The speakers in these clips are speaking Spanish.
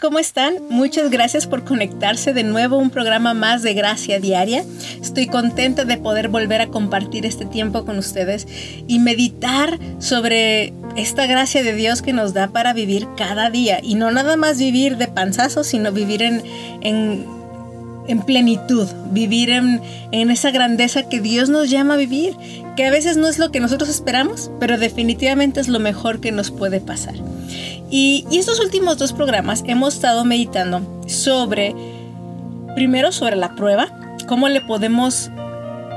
¿cómo están? Muchas gracias por conectarse de nuevo a un programa más de Gracia Diaria. Estoy contenta de poder volver a compartir este tiempo con ustedes y meditar sobre esta gracia de Dios que nos da para vivir cada día. Y no nada más vivir de panzazo, sino vivir en, en, en plenitud, vivir en, en esa grandeza que Dios nos llama a vivir, que a veces no es lo que nosotros esperamos, pero definitivamente es lo mejor que nos puede pasar. Y, estos últimos dos programas hemos estado meditando sobre, primero sobre la prueba, cómo le podemos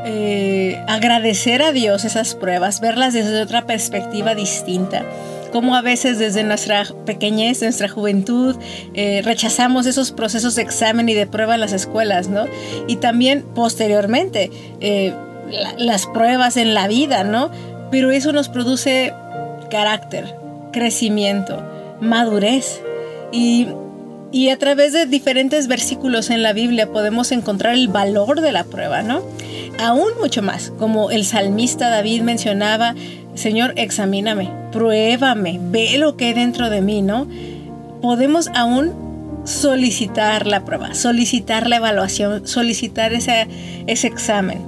eh, agradecer a Dios esas pruebas, verlas desde otra perspectiva distinta cómo a veces desde nuestra pequeñez, nuestra juventud, eh, rechazamos esos procesos de examen y de prueba en las escuelas, ¿no? Y también posteriormente eh, las pruebas en la vida, ¿no? Pero eso nos produce carácter, crecimiento madurez. Y, a través de diferentes versículos en la Biblia podemos encontrar el valor de la prueba, ¿no? Aún mucho más, como el salmista David mencionaba, Señor, examíname, pruébame, ve lo que hay dentro de mí, ¿no? Podemos aún solicitar la prueba, solicitar la evaluación, solicitar ese, ese examen.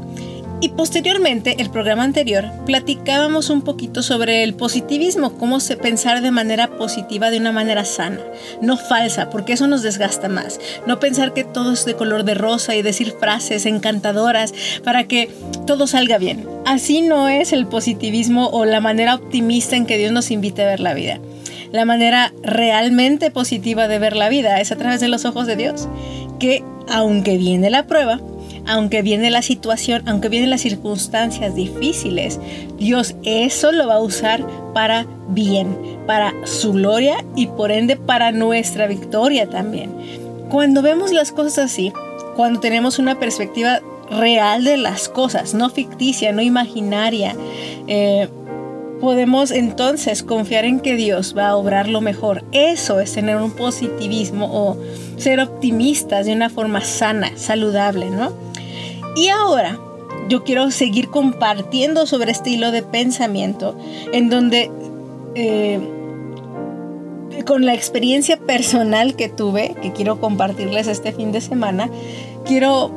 Y posteriormente, el programa anterior, platicábamos un poquito sobre el positivismo, cómo se pensar de manera positiva, de una manera sana, no falsa, porque eso nos desgasta más. No pensar que todo es de color de rosa y decir frases encantadoras para que todo salga bien. Así no es el positivismo o la manera optimista en que Dios nos invita a ver la vida. La manera realmente positiva de ver la vida es a través de los ojos de Dios, que aunque viene la prueba, aunque viene la situación, aunque vienen las circunstancias difíciles, Dios eso lo va a usar para bien, para su gloria y por ende para nuestra victoria también. Cuando vemos las cosas así, cuando tenemos una perspectiva real de las cosas, no ficticia, no imaginaria, eh, podemos entonces confiar en que Dios va a obrar lo mejor. Eso es tener un positivismo o ser optimistas de una forma sana, saludable, ¿no? Y ahora yo quiero seguir compartiendo sobre este hilo de pensamiento en donde eh, con la experiencia personal que tuve, que quiero compartirles este fin de semana, quiero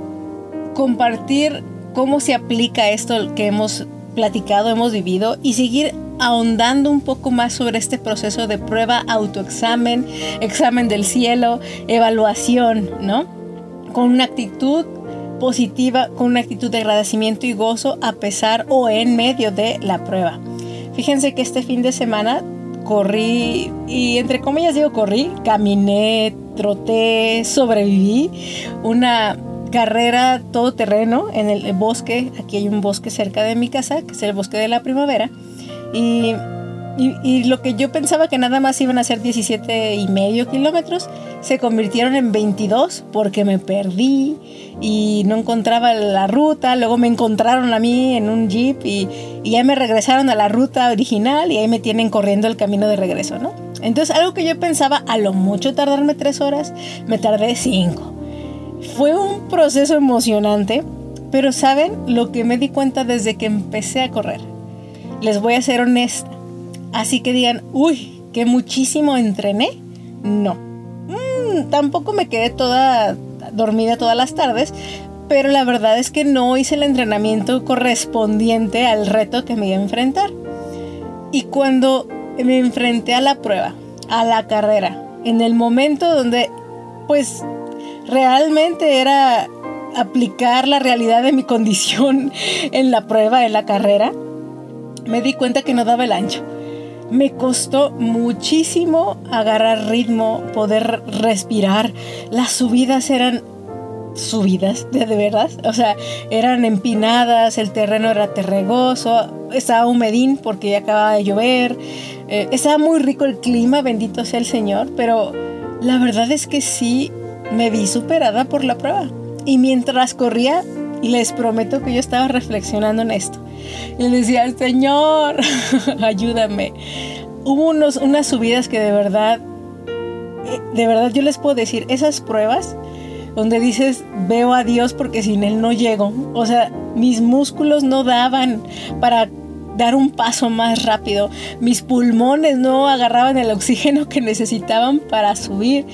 compartir cómo se aplica esto que hemos platicado, hemos vivido y seguir ahondando un poco más sobre este proceso de prueba, autoexamen, examen del cielo, evaluación, ¿no? Con una actitud positiva con una actitud de agradecimiento y gozo a pesar o en medio de la prueba. Fíjense que este fin de semana corrí y entre comillas digo corrí, caminé, troté, sobreviví una carrera todoterreno en el bosque, aquí hay un bosque cerca de mi casa, que es el bosque de la primavera, y y, lo que yo pensaba que nada más iban a ser 17 y medio kilómetros, se convirtieron en 22 porque me perdí y no encontraba la ruta. Luego me encontraron a mí en un jeep y, y ya me regresaron a la ruta original y ahí me tienen corriendo el camino de regreso, ¿no? Entonces algo que yo pensaba a lo mucho tardarme tres horas, me tardé cinco. Fue un proceso emocionante, pero ¿saben lo que me di cuenta desde que empecé a correr? Les voy a ser honesta Así que digan, uy, que muchísimo entrené. No. Mm, tampoco me quedé toda dormida todas las tardes, pero la verdad es que no hice el entrenamiento correspondiente al reto que me iba a enfrentar. Y cuando me enfrenté a la prueba, a la carrera, en el momento donde pues realmente era aplicar la realidad de mi condición en la prueba, en la carrera, me di cuenta que no daba el ancho me costó muchísimo agarrar ritmo, poder respirar. Las subidas eran subidas, de, verdad. O sea, eran empinadas, el terreno era terregoso, estaba humedín porque ya acababa de llover. Eh, estaba muy rico el clima, bendito sea el Señor, pero la verdad es que sí me vi superada por la prueba. Y mientras corría, les prometo que yo estaba reflexionando en esto. Y le decía, Señor, ayúdame. Hubo unos, unas subidas que de verdad, eh, de verdad yo les puedo decir, esas pruebas donde dices, veo a Dios porque sin Él no llego. O sea, mis músculos no daban para dar un paso más rápido. Mis pulmones no agarraban el oxígeno que necesitaban para subir.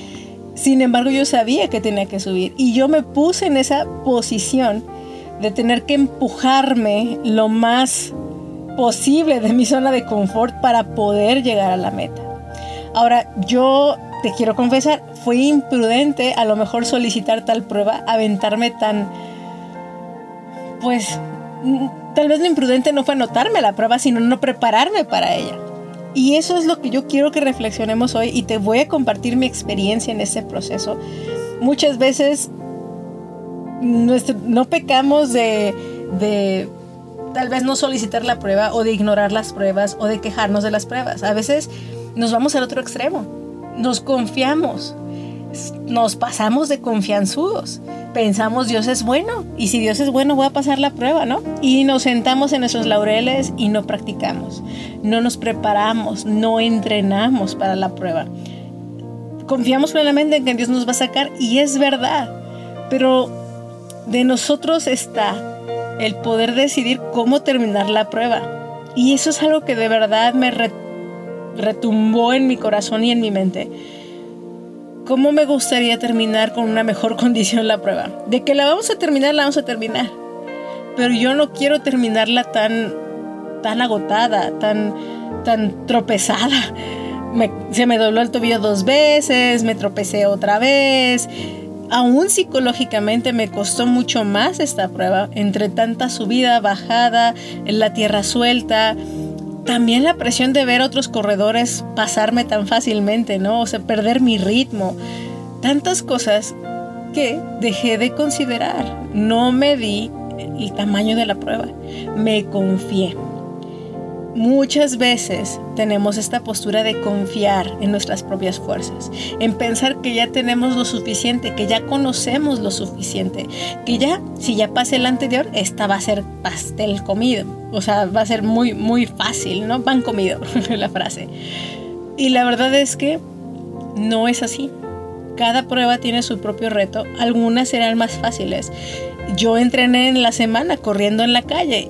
Sin embargo, yo sabía que tenía que subir y yo me puse en esa posición de tener que empujarme lo más posible de mi zona de confort para poder llegar a la meta. Ahora, yo te quiero confesar, fue imprudente a lo mejor solicitar tal prueba, aventarme tan, pues, tal vez lo imprudente no fue anotarme la prueba, sino no prepararme para ella. Y eso es lo que yo quiero que reflexionemos hoy y te voy a compartir mi experiencia en ese proceso. Muchas veces no pecamos de, de tal vez no solicitar la prueba o de ignorar las pruebas o de quejarnos de las pruebas. A veces nos vamos al otro extremo. Nos confiamos. Nos pasamos de confianzudos. Pensamos Dios es bueno y si Dios es bueno voy a pasar la prueba, ¿no? Y nos sentamos en nuestros laureles y no practicamos. No nos preparamos, no entrenamos para la prueba. Confiamos plenamente en que Dios nos va a sacar y es verdad. Pero de nosotros está el poder decidir cómo terminar la prueba. Y eso es algo que de verdad me retumbó en mi corazón y en mi mente. ¿Cómo me gustaría terminar con una mejor condición la prueba? De que la vamos a terminar, la vamos a terminar. Pero yo no quiero terminarla tan, tan agotada, tan, tan tropezada. se me dobló el tobillo dos veces, me tropecé otra vez aún psicológicamente me costó mucho más esta prueba, entre tanta subida, bajada, en la tierra suelta, también la presión de ver otros corredores pasarme tan fácilmente, ¿no? O sea, perder mi ritmo, tantas cosas que dejé de considerar. No me di el tamaño de la prueba, me confié. Muchas veces tenemos esta postura de confiar en nuestras propias fuerzas, en pensar que ya tenemos lo suficiente, que ya conocemos lo suficiente, que ya, si ya pasa el anterior, esta va a ser pastel comido. O sea, va a ser muy, muy fácil, ¿no? Pan comido, la frase. Y la verdad es que no es así. Cada prueba tiene su propio reto, algunas serán más fáciles. Yo entrené en la semana corriendo en la calle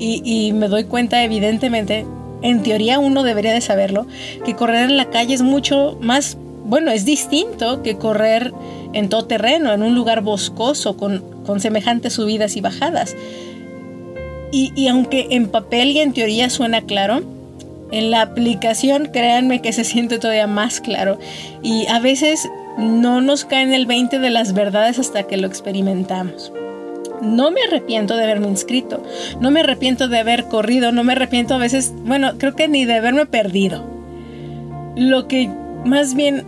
y, me doy cuenta evidentemente, en teoría uno debería de saberlo, que correr en la calle es mucho más, bueno, es distinto que correr en todo terreno, en un lugar boscoso, con, con semejantes subidas y bajadas. Y, y, aunque en papel y en teoría suena claro, en la aplicación créanme que se siente todavía más claro. Y a veces no nos cae en el 20 de las verdades hasta que lo experimentamos. No me arrepiento de haberme inscrito, no me arrepiento de haber corrido, no me arrepiento a veces, bueno, creo que ni de haberme perdido. Lo que más bien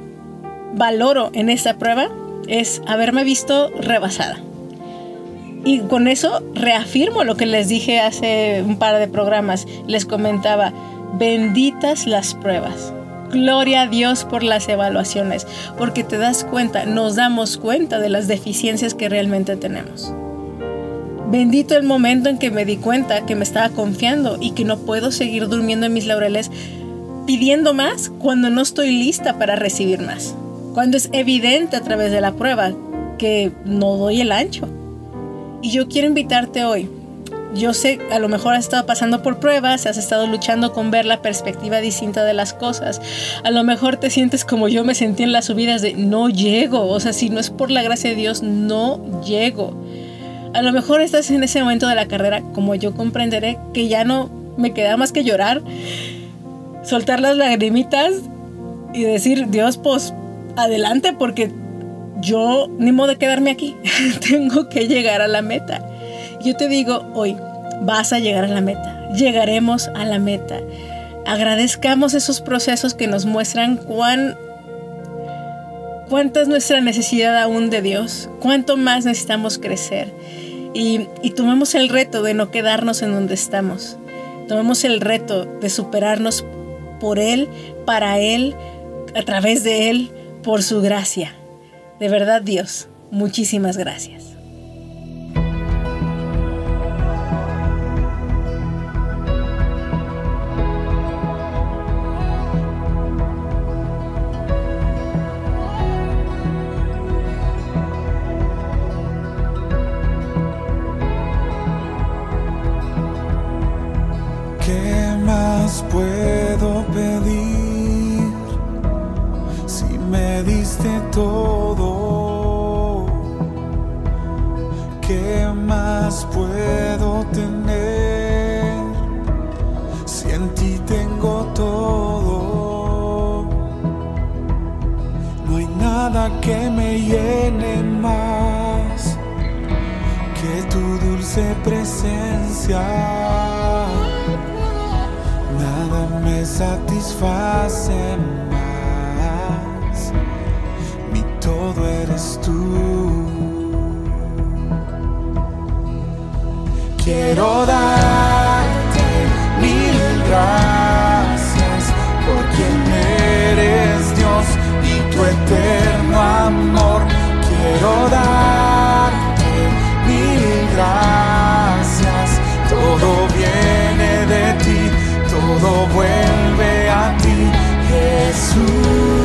valoro en esta prueba es haberme visto rebasada. Y con eso reafirmo lo que les dije hace un par de programas. Les comentaba, benditas las pruebas. Gloria a Dios por las evaluaciones, porque te das cuenta, nos damos cuenta de las deficiencias que realmente tenemos. Bendito el momento en que me di cuenta que me estaba confiando y que no puedo seguir durmiendo en mis laureles pidiendo más cuando no estoy lista para recibir más. Cuando es evidente a través de la prueba que no doy el ancho. Y yo quiero invitarte hoy. Yo sé, a lo mejor has estado pasando por pruebas, has estado luchando con ver la perspectiva distinta de las cosas. A lo mejor te sientes como yo me sentí en las subidas de no llego. O sea, si no es por la gracia de Dios, no llego. A lo mejor estás en ese momento de la carrera, como yo comprenderé, que ya no me queda más que llorar, soltar las lagrimitas y decir, Dios, pues adelante, porque yo ni modo de quedarme aquí, tengo que llegar a la meta. Yo te digo hoy, vas a llegar a la meta, llegaremos a la meta. Agradezcamos esos procesos que nos muestran cuán cuánta es nuestra necesidad aún de Dios, cuánto más necesitamos crecer. Y, y tomemos el reto de no quedarnos en donde estamos. Tomemos el reto de superarnos por Él, para Él, a través de Él, por su gracia. De verdad, Dios, muchísimas gracias. puedo pedir si me diste todo? ¿Qué más puedo tener si en ti tengo todo? No hay nada que me llene más que tu dulce presencia me satisface más. Mi todo eres tú. Quiero darte mil gracias por quien eres Dios y tu eterno amor. Quiero darte mil gracias todo todo vuelve a ti, Jesús.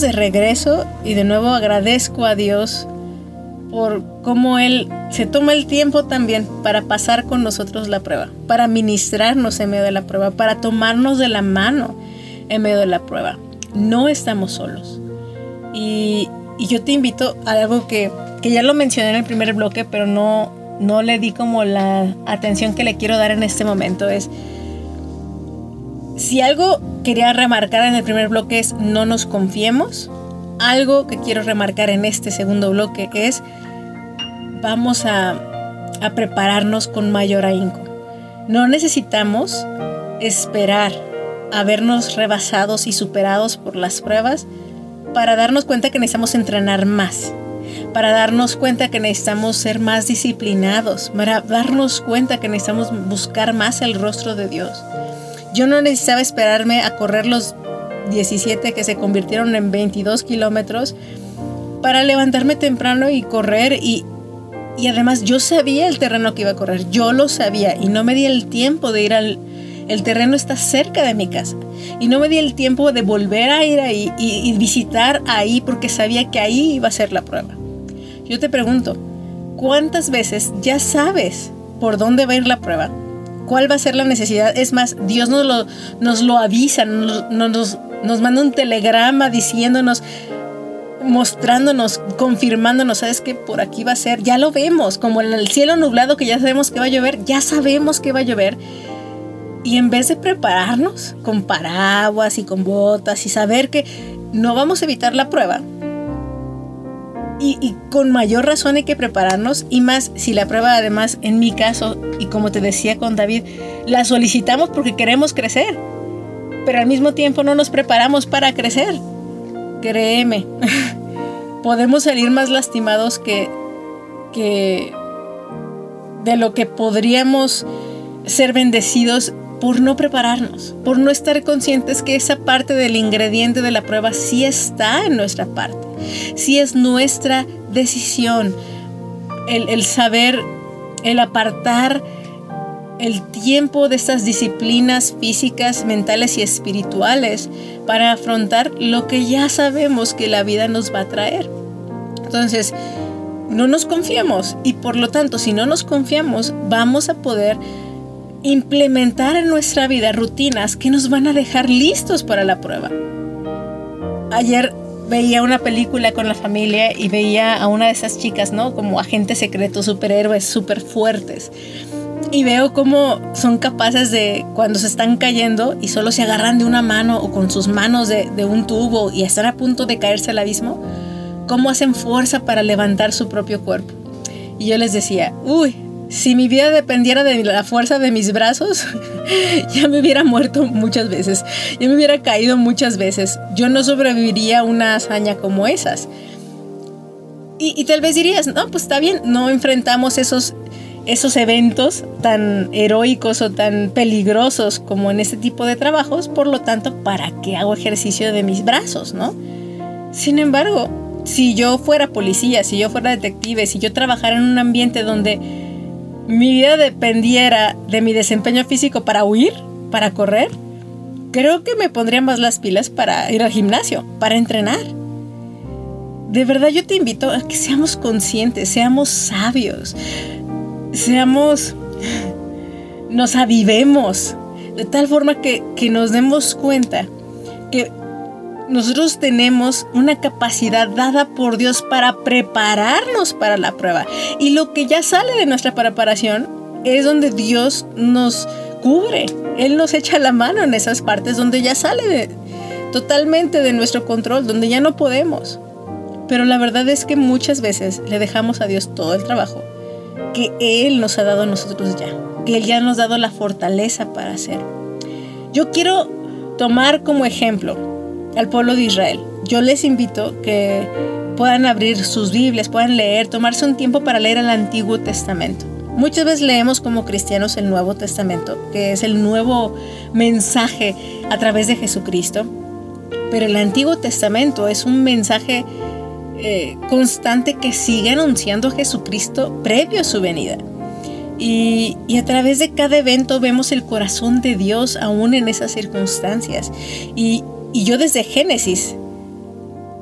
de regreso y de nuevo agradezco a Dios por cómo Él se toma el tiempo también para pasar con nosotros la prueba, para ministrarnos en medio de la prueba, para tomarnos de la mano en medio de la prueba. No estamos solos. Y, y yo te invito a algo que, que, ya lo mencioné en el primer bloque, pero no, no le di como la atención que le quiero dar en este momento, es si algo quería remarcar en el primer bloque es no nos confiemos, algo que quiero remarcar en este segundo bloque es vamos a, prepararnos con mayor ahínco. No necesitamos esperar a vernos rebasados y superados por las pruebas para darnos cuenta que necesitamos entrenar más, para darnos cuenta que necesitamos ser más disciplinados, para darnos cuenta que necesitamos buscar más el rostro de Dios. Yo no necesitaba esperarme a correr los 17 que se convirtieron en 22 kilómetros para levantarme temprano y correr y, y además yo sabía el terreno que iba a correr, yo lo sabía y no me di el tiempo de ir al... El terreno está cerca de mi casa y no me di el tiempo de volver a ir ahí y, y visitar ahí porque sabía que ahí iba a ser la prueba. Yo te pregunto, ¿cuántas veces ya sabes por dónde va a ir la prueba? ¿Cuál va a ser la necesidad? Es más, Dios nos lo, nos lo avisa, nos, nos, nos manda un telegrama diciéndonos, mostrándonos, confirmándonos, sabes que por aquí va a ser, ya lo vemos, como en el cielo nublado que ya sabemos que va a llover, ya sabemos que va a llover. Y en vez de prepararnos con paraguas y con botas y saber que no vamos a evitar la prueba, y, con mayor razón hay que prepararnos y más si la prueba además en mi caso y como te decía con David la solicitamos porque queremos crecer pero al mismo tiempo no nos preparamos para crecer. Créeme podemos salir más lastimados que de lo que podríamos ser bendecidos por no prepararnos, por no estar conscientes que esa parte del ingrediente de la prueba sí está en nuestra parte, sí es nuestra decisión, el, el saber, el apartar el tiempo de estas disciplinas físicas, mentales y espirituales para afrontar lo que ya sabemos que la vida nos va a traer. Entonces, no nos confiamos y por lo tanto, si no nos confiamos, vamos a poder implementar en nuestra vida rutinas que nos van a dejar listos para la prueba. Ayer veía una película con la familia y veía a una de esas chicas, ¿no? Como agentes secretos, superhéroes, súper fuertes. Y veo cómo son capaces de, cuando se están cayendo y solo se agarran de una mano o con sus manos de, de un tubo y están a punto de caerse al abismo, cómo hacen fuerza para levantar su propio cuerpo. Y yo les decía, uy, si mi vida dependiera de la fuerza de mis brazos, ya me hubiera muerto muchas veces, ya me hubiera caído muchas veces. Yo no sobreviviría a una hazaña como esas. Y, tal vez dirías, no, pues está bien, no enfrentamos esos, esos eventos tan heroicos o tan peligrosos como en este tipo de trabajos, por lo tanto, ¿para qué hago ejercicio de mis brazos, no? Sin embargo, si yo fuera policía, si yo fuera detective, si yo trabajara en un ambiente donde mi vida dependiera de mi desempeño físico para huir, para correr, creo que me pondría más las pilas para ir al gimnasio, para entrenar. De verdad yo te invito a que seamos conscientes, seamos sabios, seamos, nos avivemos, de tal forma que, que nos demos cuenta nosotros tenemos una capacidad dada por Dios para prepararnos para la prueba. Y lo que ya sale de nuestra preparación es donde Dios nos cubre. Él nos echa la mano en esas partes donde ya sale totalmente de nuestro control, donde ya no podemos. Pero la verdad es que muchas veces le dejamos a Dios todo el trabajo que Él nos ha dado a nosotros ya, que Él ya nos ha dado la fortaleza para hacer. Yo quiero tomar como ejemplo al pueblo de Israel. Yo les invito que puedan abrir sus Biblias, puedan leer, tomarse un tiempo para leer el Antiguo Testamento. Muchas veces leemos como cristianos el Nuevo Testamento, que es el nuevo mensaje a través de Jesucristo, pero el Antiguo Testamento es un mensaje eh, constante que sigue anunciando a Jesucristo previo a su venida. Y, y, a través de cada evento vemos el corazón de Dios aún en esas circunstancias. Y, y yo desde Génesis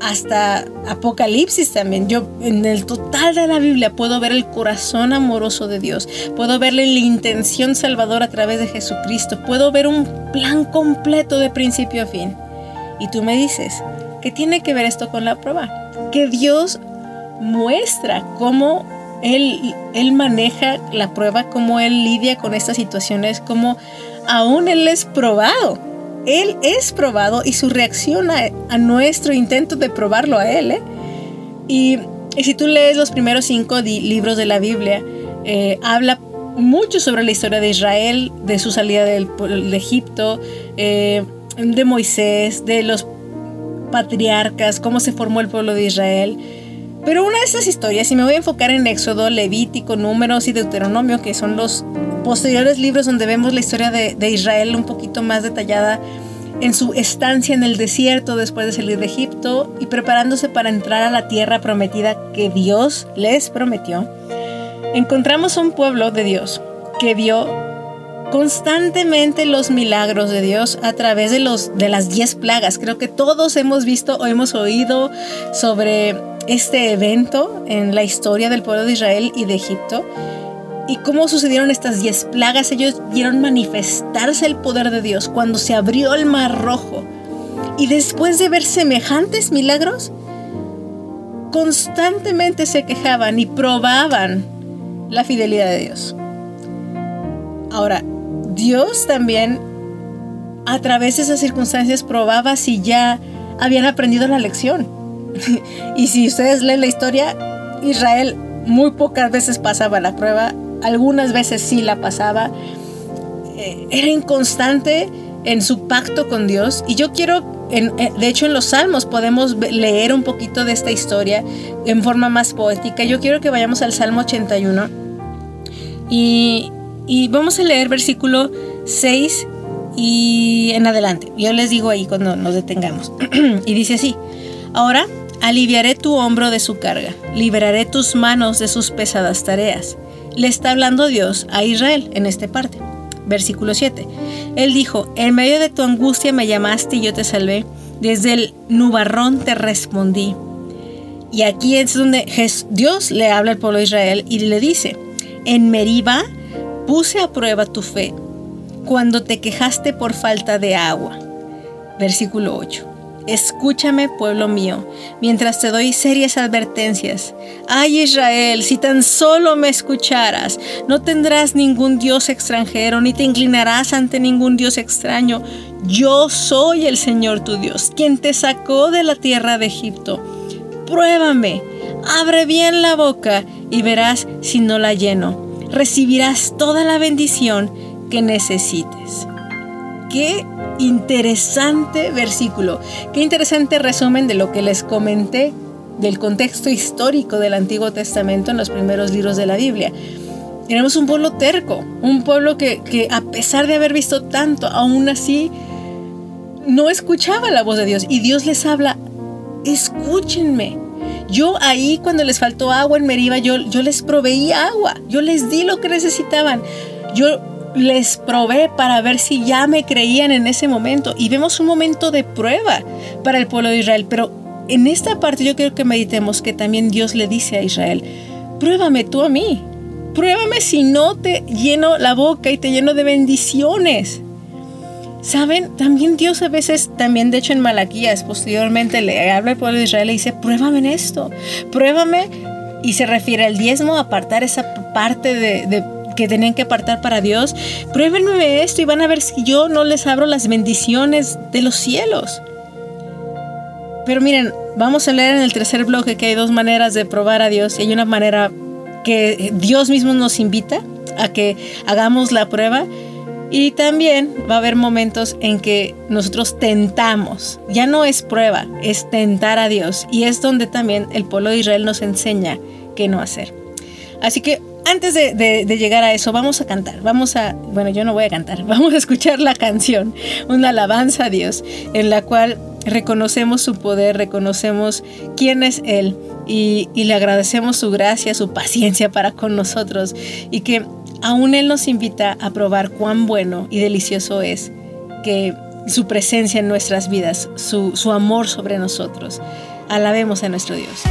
hasta Apocalipsis también. Yo en el total de la Biblia puedo ver el corazón amoroso de Dios, puedo verle la intención salvadora a través de Jesucristo, puedo ver un plan completo de principio a fin. Y tú me dices, ¿qué tiene que ver esto con la prueba? Que Dios muestra cómo Él, él maneja la prueba, cómo Él lidia con estas situaciones, cómo aún Él es probado. Él es probado y su reacción a, nuestro intento de probarlo a Él. ¿eh? Y, y si tú lees los primeros cinco libros de la Biblia, eh, habla mucho sobre la historia de Israel, de su salida del, de Egipto, eh, de Moisés, de los patriarcas, cómo se formó el pueblo de Israel. Pero una de esas historias, y me voy a enfocar en Éxodo, Levítico, Números y Deuteronomio, que son los posteriores libros donde vemos la historia de, Israel un poquito más detallada en su estancia en el desierto después de salir de Egipto y preparándose para entrar a la tierra prometida que Dios les prometió, encontramos un pueblo de Dios que vio constantemente los milagros de Dios a través de, los, de las diez plagas. Creo que todos hemos visto o hemos oído sobre este evento en la historia del pueblo de Israel y de Egipto. Y cómo sucedieron estas diez plagas, ellos vieron manifestarse el poder de Dios cuando se abrió el mar rojo. Y después de ver semejantes milagros, constantemente se quejaban y probaban la fidelidad de Dios. Ahora, Dios también a través de esas circunstancias probaba si ya habían aprendido la lección. y si ustedes leen la historia, Israel muy pocas veces pasaba la prueba, algunas veces sí la pasaba. Eh, era inconstante en su pacto con Dios. Y yo quiero, eh, de hecho en los Salmos podemos leer un poquito de esta historia en forma más poética. Yo quiero que vayamos al Salmo 81 y, y vamos a leer versículo 6 y en adelante. Yo les digo ahí cuando nos detengamos. y dice así, ahora aliviaré tu hombro de su carga, liberaré tus manos de sus pesadas tareas. Le está hablando Dios a Israel en esta parte. Versículo 7. Él dijo, en medio de tu angustia me llamaste y yo te salvé, desde el nubarrón te respondí. Y aquí es donde Dios le habla al pueblo de Israel y le dice, en Meriba puse a prueba tu fe cuando te quejaste por falta de agua. Versículo 8. Escúchame, pueblo mío, mientras te doy serias advertencias. Ay Israel, si tan solo me escucharas, no tendrás ningún Dios extranjero, ni te inclinarás ante ningún Dios extraño. Yo soy el Señor tu Dios, quien te sacó de la tierra de Egipto. Pruébame, abre bien la boca y verás si no la lleno. Recibirás toda la bendición que necesites. Qué interesante versículo, qué interesante resumen de lo que les comenté del contexto histórico del Antiguo Testamento en los primeros libros de la Biblia. Tenemos un pueblo terco, un pueblo que, que a pesar de haber visto tanto, aún así no escuchaba la voz de Dios y Dios les habla, escúchenme. Yo ahí cuando les faltó agua en Meriba, yo, yo les proveí agua, yo les di lo que necesitaban, yo les probé para ver si ya me creían en ese momento. Y vemos un momento de prueba para el pueblo de Israel, pero en esta parte yo quiero que meditemos que también Dios le dice a Israel, pruébame tú a mí, pruébame si no te lleno la boca y te lleno de bendiciones. Saben, también Dios a veces, también de hecho en Malaquías, posteriormente le habla al pueblo de Israel y dice, pruébame en esto, pruébame, y se refiere al diezmo, apartar esa parte de, de que tenían que apartar para Dios, pruébenme esto y van a ver si yo no les abro las bendiciones de los cielos. Pero miren, vamos a leer en el tercer bloque que hay dos maneras de probar a Dios y hay una manera que Dios mismo nos invita a que hagamos la prueba y también va a haber momentos en que nosotros tentamos. Ya no es prueba, es tentar a Dios. Y es donde también el pueblo de Israel nos enseña qué no hacer. Así que antes de, llegar a eso, vamos a cantar. Vamos a, bueno, yo no voy a cantar, vamos a escuchar la canción, una alabanza a Dios, en la cual reconocemos su poder, reconocemos quién es Él y, le agradecemos su gracia, su paciencia para con nosotros y que aún Él nos invita a probar cuán bueno y delicioso es que su presencia en nuestras vidas, su amor sobre nosotros. Alabemos a nuestro Dios.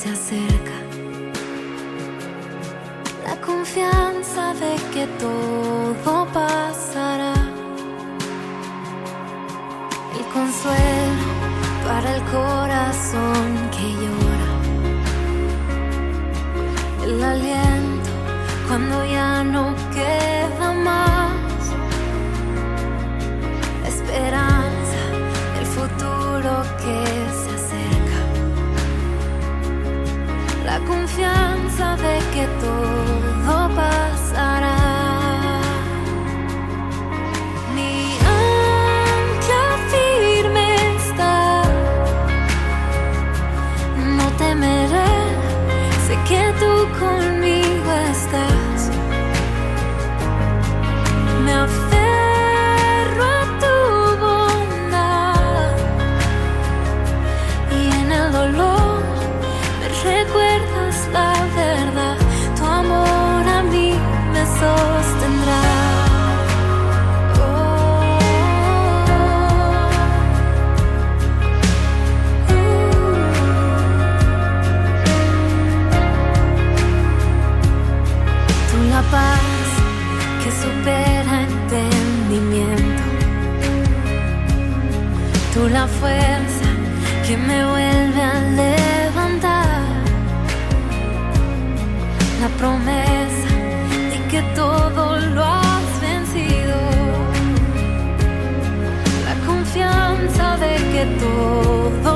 se acerca. La confianza de que todo pasará. El consuelo para el corazón que llora. El aliento cuando ya no queda más. La esperanza, el futuro que de que todo pasa. la fuerza que me vuelve a levantar. La promesa de que todo lo has vencido. La confianza de que todo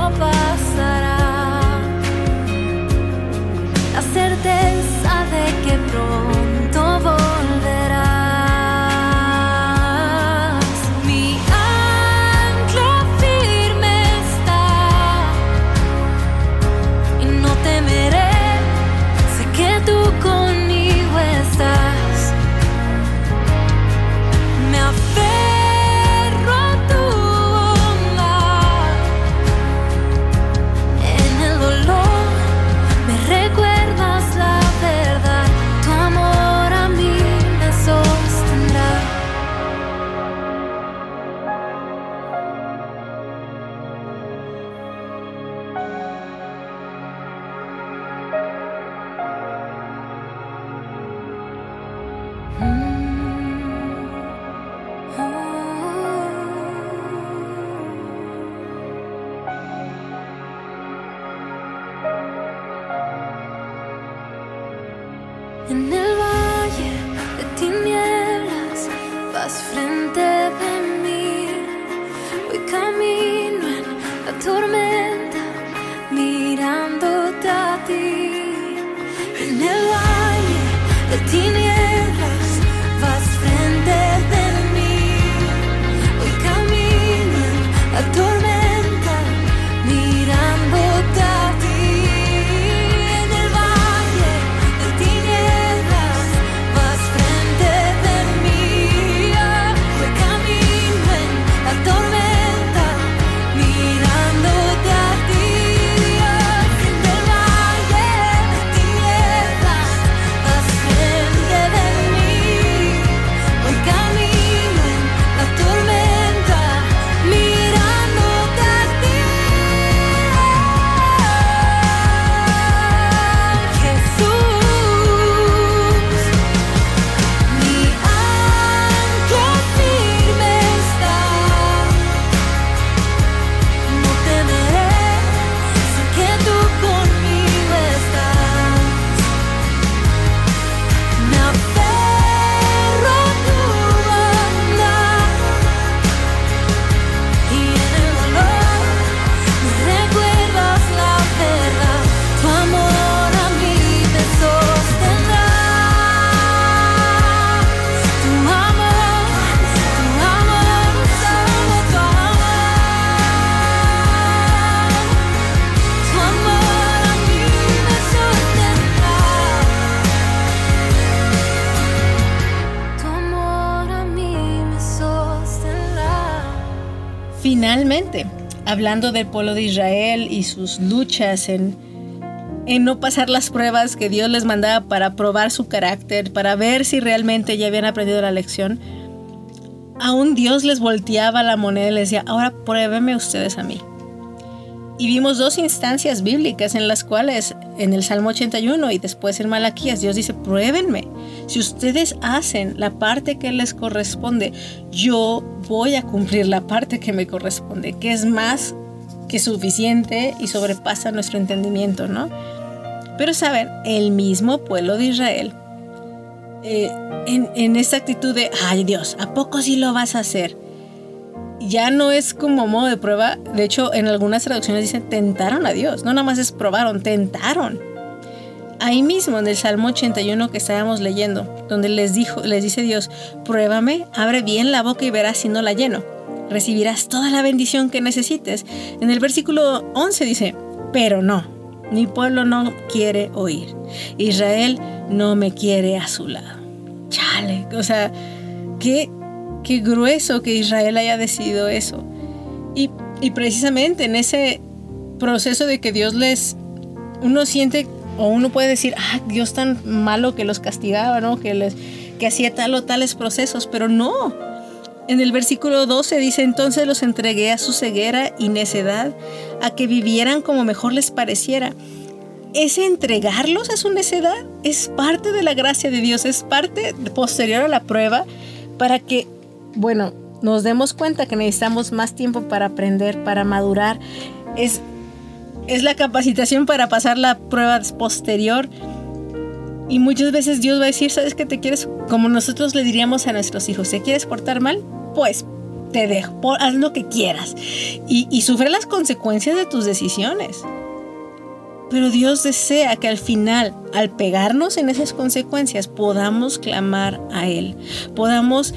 frente de mí. voy camino en la tormenta, mirándote a ti. En el valle de ti hablando del pueblo de Israel y sus luchas en, en no pasar las pruebas que Dios les mandaba para probar su carácter, para ver si realmente ya habían aprendido la lección, aún Dios les volteaba la moneda y les decía, ahora pruébeme ustedes a mí. Y vimos dos instancias bíblicas en las cuales, en el Salmo 81 y después en Malaquías, Dios dice, pruébenme. Si ustedes hacen la parte que les corresponde, yo voy a cumplir la parte que me corresponde, que es más que suficiente y sobrepasa nuestro entendimiento, ¿no? Pero saben, el mismo pueblo de Israel, eh, en, en esta actitud de, ay Dios, ¿a poco sí lo vas a hacer? Ya no es como modo de prueba. De hecho, en algunas traducciones dicen tentaron a Dios. No nada más es probaron, tentaron. Ahí mismo en el Salmo 81 que estábamos leyendo, donde les dijo, les dice Dios, pruébame, abre bien la boca y verás si no la lleno. Recibirás toda la bendición que necesites. En el versículo 11 dice, pero no, mi pueblo no quiere oír. Israel no me quiere a su lado. Chale, o sea, qué qué grueso que Israel haya decidido eso. Y, y, precisamente en ese proceso de que Dios les, uno siente o uno puede decir, ah, Dios tan malo que los castigaba, ¿no? Que, les, que hacía tal o tales procesos, pero no. En el versículo 12 dice, entonces los entregué a su ceguera y necedad, a que vivieran como mejor les pareciera. Ese entregarlos a su necedad es parte de la gracia de Dios, es parte posterior a la prueba para que bueno, nos demos cuenta que necesitamos más tiempo para aprender, para madurar. Es, es la capacitación para pasar la prueba posterior. Y muchas veces Dios va a decir, ¿sabes qué te quieres? Como nosotros le diríamos a nuestros hijos, ¿te quieres portar mal? Pues te dejo, haz lo que quieras. Y sufre las consecuencias de tus decisiones. Pero Dios desea que al final, al pegarnos en esas consecuencias, podamos clamar a Él, podamos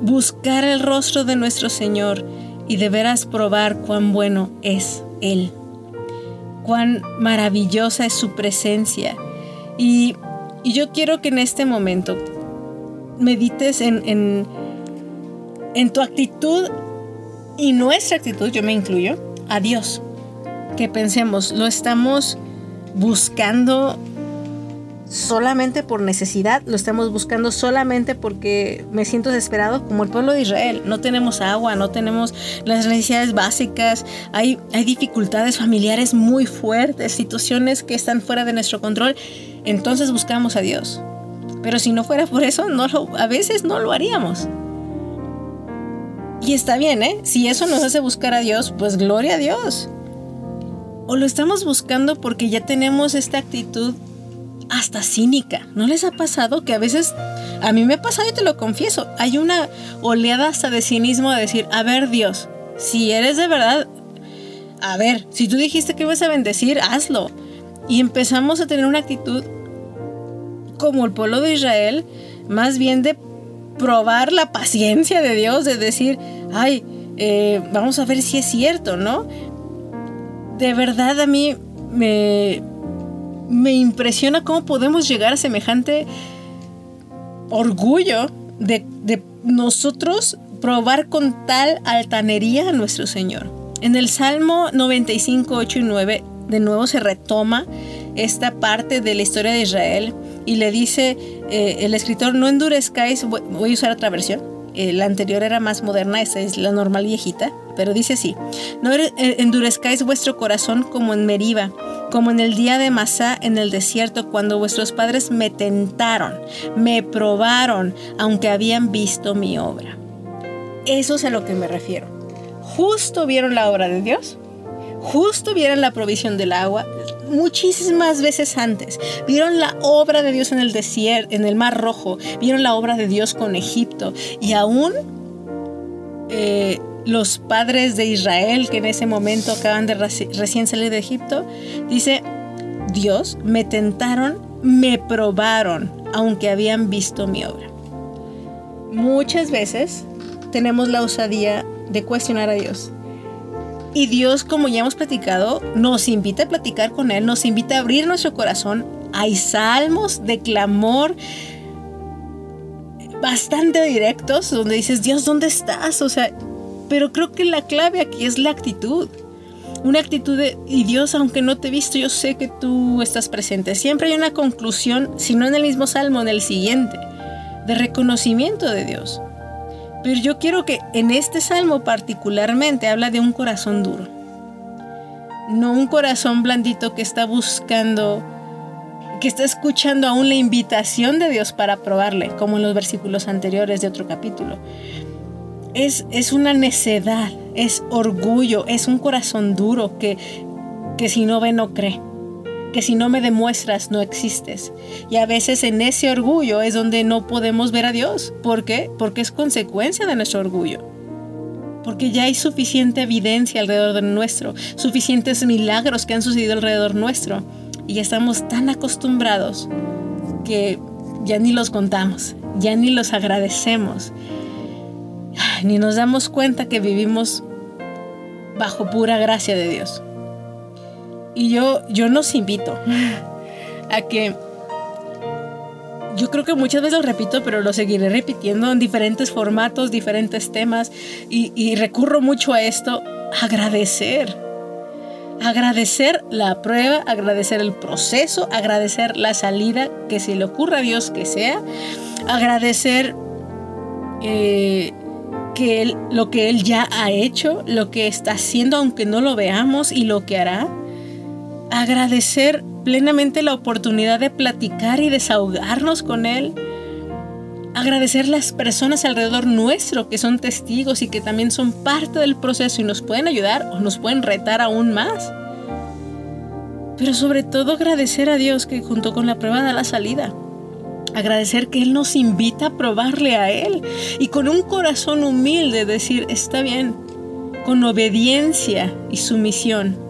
buscar el rostro de nuestro Señor y de probar cuán bueno es Él, cuán maravillosa es su presencia. Y, yo quiero que en este momento medites en, en, en tu actitud y nuestra actitud, yo me incluyo, a Dios. Que pensemos, lo estamos buscando solamente por necesidad, lo estamos buscando solamente porque me siento desesperado, como el pueblo de Israel. No tenemos agua, no tenemos las necesidades básicas, hay, hay dificultades familiares muy fuertes, situaciones que están fuera de nuestro control. Entonces buscamos a Dios. Pero si no fuera por eso, no a veces no lo haríamos. Y está bien, ¿eh? Si eso nos hace buscar a Dios, pues gloria a Dios. O lo estamos buscando porque ya tenemos esta actitud hasta cínica. ¿No les ha pasado que a veces, a mí me ha pasado y te lo confieso, hay una oleada hasta de cinismo de decir, a ver Dios, si eres de verdad, a ver, si tú dijiste que ibas a bendecir, hazlo. Y empezamos a tener una actitud como el pueblo de Israel, más bien de probar la paciencia de Dios, de decir, ay, eh, vamos a ver si es cierto, ¿no? De verdad a mí me, me impresiona cómo podemos llegar a semejante orgullo de, nosotros probar con tal altanería a nuestro Señor. En el Salmo 95, 8 y 9, de nuevo se retoma esta parte de la historia de Israel y le dice eh, el escritor, no endurezcáis, voy a usar otra versión, eh, la anterior era más moderna, esta es la normal viejita, pero dice así, no eh, endurezcáis vuestro corazón como en Meriba, como en el día de Masá en el desierto, cuando vuestros padres me tentaron, me probaron, aunque habían visto mi obra. Eso es a lo que me refiero. Justo vieron la obra de Dios, justo vieron la provisión del agua, muchísimas veces antes. Vieron la obra de Dios en el desierto, en el Mar Rojo. Vieron la obra de Dios con Egipto. Y aún eh, los padres de Israel, que en ese momento acaban de recién salir de Egipto, dice, Dios, me tentaron, me probaron, aunque habían visto mi obra. Muchas veces tenemos la osadía de cuestionar a Dios y Dios, como ya hemos platicado, nos invita a platicar con Él, nos invita a abrir nuestro corazón. Hay salmos de clamor bastante directos donde dices, Dios, ¿dónde estás? O sea, pero creo que la clave aquí es la actitud. Una actitud de, y Dios, aunque no te he visto, yo sé que tú estás presente. Siempre hay una conclusión, si no en el mismo salmo, en el siguiente, de reconocimiento de Dios. Pero yo quiero que en este salmo particularmente habla de un corazón duro. No un corazón blandito que está buscando, que está escuchando aún la invitación de Dios para probarle, como en los versículos anteriores de otro capítulo. Es, es una necedad, es orgullo, es un corazón duro que, que si no ve no cree que si no me demuestras no existes. Y a veces en ese orgullo es donde no podemos ver a Dios. ¿Por qué? Porque es consecuencia de nuestro orgullo. Porque ya hay suficiente evidencia alrededor de nuestro, suficientes milagros que han sucedido alrededor nuestro. Y ya estamos tan acostumbrados que ya ni los contamos, ya ni los agradecemos, ni nos damos cuenta que vivimos bajo pura gracia de Dios. Y yo, yo nos invito a que yo creo que muchas veces lo repito, pero lo seguiré repitiendo en diferentes formatos, diferentes temas, y, y, recurro mucho a esto, agradecer. Agradecer la prueba, agradecer el proceso, agradecer la salida que se le ocurra a Dios que sea, agradecer eh, que él, lo que Él ya ha hecho, lo que está haciendo, aunque no lo veamos, y lo que hará agradecer plenamente la oportunidad de platicar y desahogarnos con Él. Agradecer las personas alrededor nuestro que son testigos y que también son parte del proceso y nos pueden ayudar o nos pueden retar aún más. Pero sobre todo agradecer a Dios que junto con la prueba da la salida. Agradecer que Él nos invita a probarle a Él y con un corazón humilde decir, está bien, con obediencia y sumisión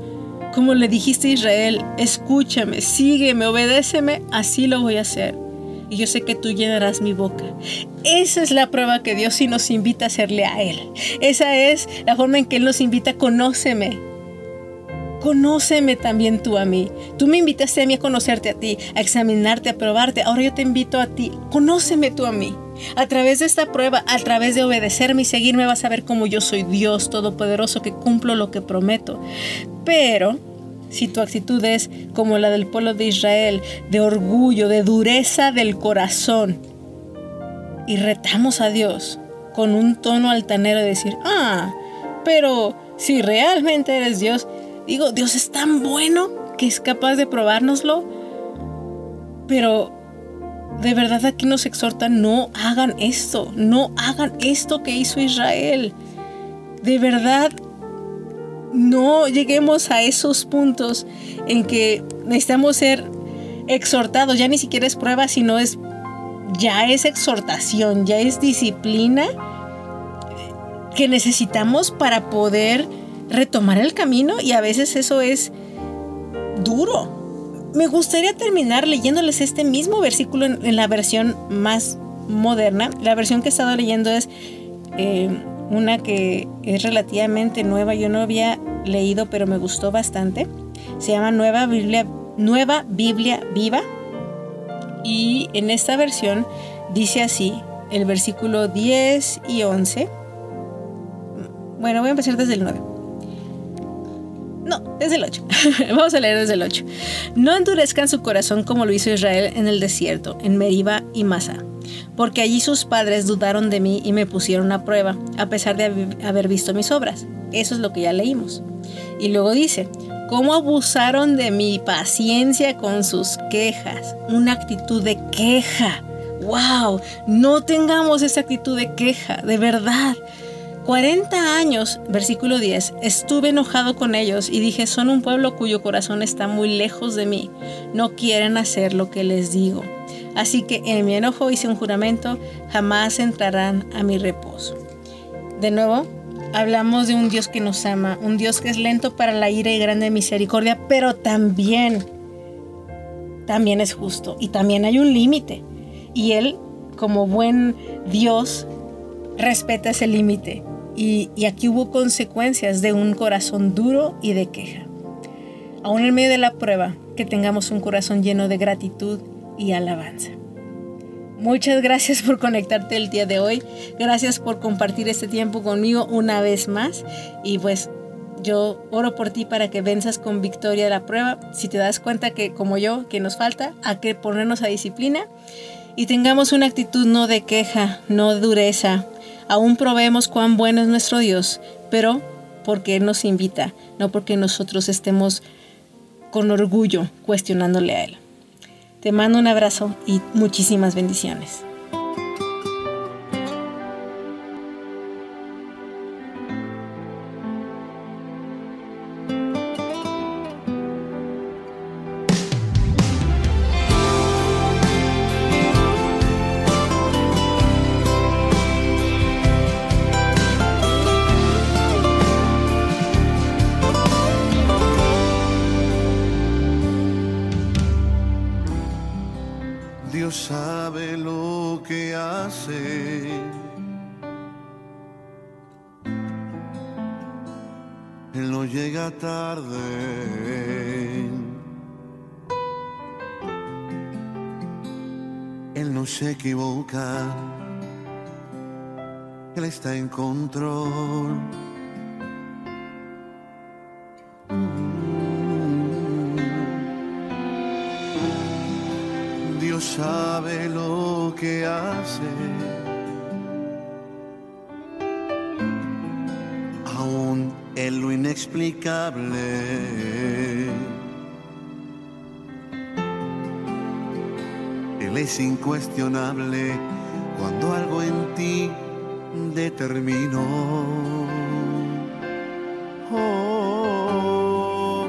como le dijiste a Israel, escúchame, sígueme, obedéceme, así lo voy a hacer. Y yo sé que tú llenarás mi boca. Esa es la prueba que Dios sí nos invita a hacerle a Él. Esa es la forma en que Él nos invita, conóceme. Conóceme también tú a mí. Tú me invitaste a mí a conocerte a ti, a examinarte, a probarte. Ahora yo te invito a ti. Conóceme tú a mí. A través de esta prueba, a través de obedecerme y seguirme, vas a ver cómo yo soy Dios Todopoderoso que cumplo lo que prometo. Pero si tu actitud es como la del pueblo de Israel, de orgullo, de dureza del corazón, y retamos a Dios con un tono altanero de decir, ah, pero si realmente eres Dios, digo, Dios es tan bueno que es capaz de probárnoslo, pero de verdad aquí nos exhorta, no hagan esto, no hagan esto que hizo Israel. De verdad, no lleguemos a esos puntos en que necesitamos ser exhortados, ya ni siquiera es prueba, sino es ya es exhortación, ya es disciplina que necesitamos para poder retomar el camino y a veces eso es duro. Me gustaría terminar leyéndoles este mismo versículo en, la versión más moderna. La versión que he estado leyendo es eh, una que es relativamente nueva, yo no había leído, pero me gustó bastante. Se llama Nueva Biblia, Nueva Biblia Viva. Y en esta versión dice así, el versículo 10 y 11. Bueno, voy a empezar desde el 9. No, desde el 8. Vamos a leer desde el 8. No endurezcan su corazón como lo hizo Israel en el desierto, en Meriba y Masa porque allí sus padres dudaron de mí y me pusieron a prueba, a pesar de haber visto mis obras. Eso es lo que ya leímos. Y luego dice, ¿cómo abusaron de mi paciencia con sus quejas? Una actitud de queja. ¡Wow! No tengamos esa actitud de queja, de verdad. 40 años, versículo 10, estuve enojado con ellos y dije, son un pueblo cuyo corazón está muy lejos de mí. No quieren hacer lo que les digo. Así que en mi enojo hice un juramento, jamás entrarán a mi reposo. De nuevo, hablamos de un Dios que nos ama, un Dios que es lento para la ira y grande misericordia, pero también, también es justo y también hay un límite. Y Él, como buen Dios, respeta ese límite. Y, aquí hubo consecuencias de un corazón duro y de queja. Aún en medio de la prueba, que tengamos un corazón lleno de gratitud y alabanza. Muchas gracias por conectarte el día de hoy. Gracias por compartir este tiempo conmigo una vez más. Y pues yo oro por ti para que venzas con victoria la prueba. Si te das cuenta que como yo, que nos falta, hay que ponernos a disciplina y tengamos una actitud no de queja, no de dureza. Aún probemos cuán bueno es nuestro Dios, pero porque Él nos invita, no porque nosotros estemos con orgullo cuestionándole a Él. Te mando un abrazo y muchísimas bendiciones. Él no se equivoca. Él está en control. Dios sabe lo que hace. Aún en lo inexplicable. Es incuestionable cuando algo en ti determinó. Oh,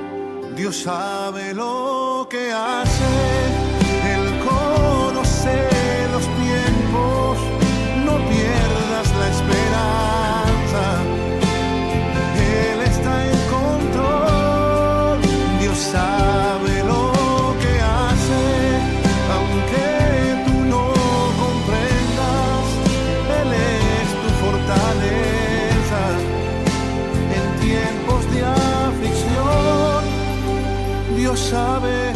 Dios sabe lo que hace. Sabe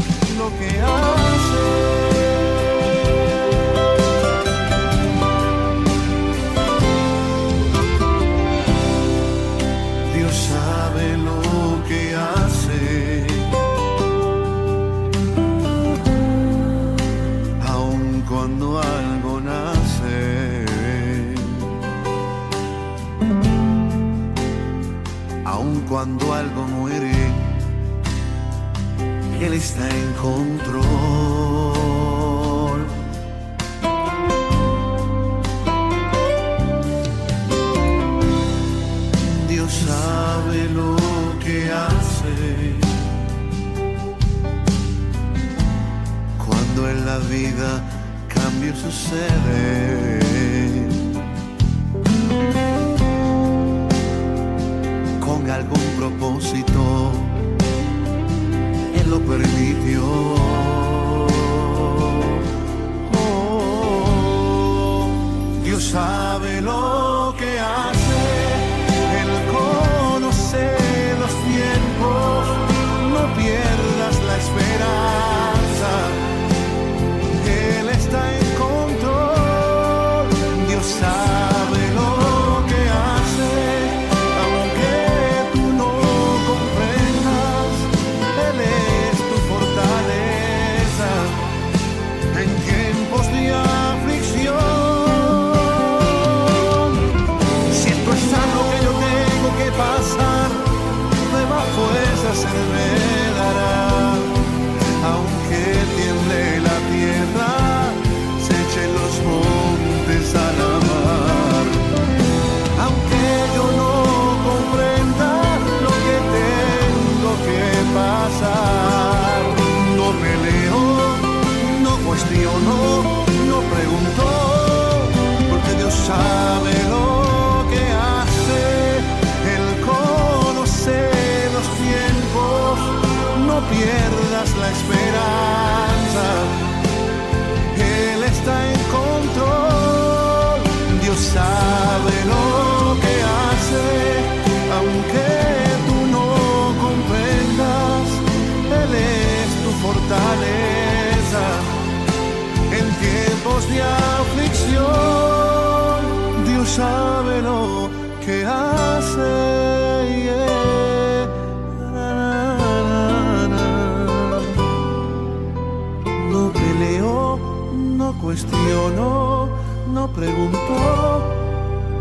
cuestionó, no preguntó,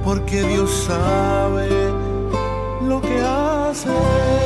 porque Dios sabe lo que hace.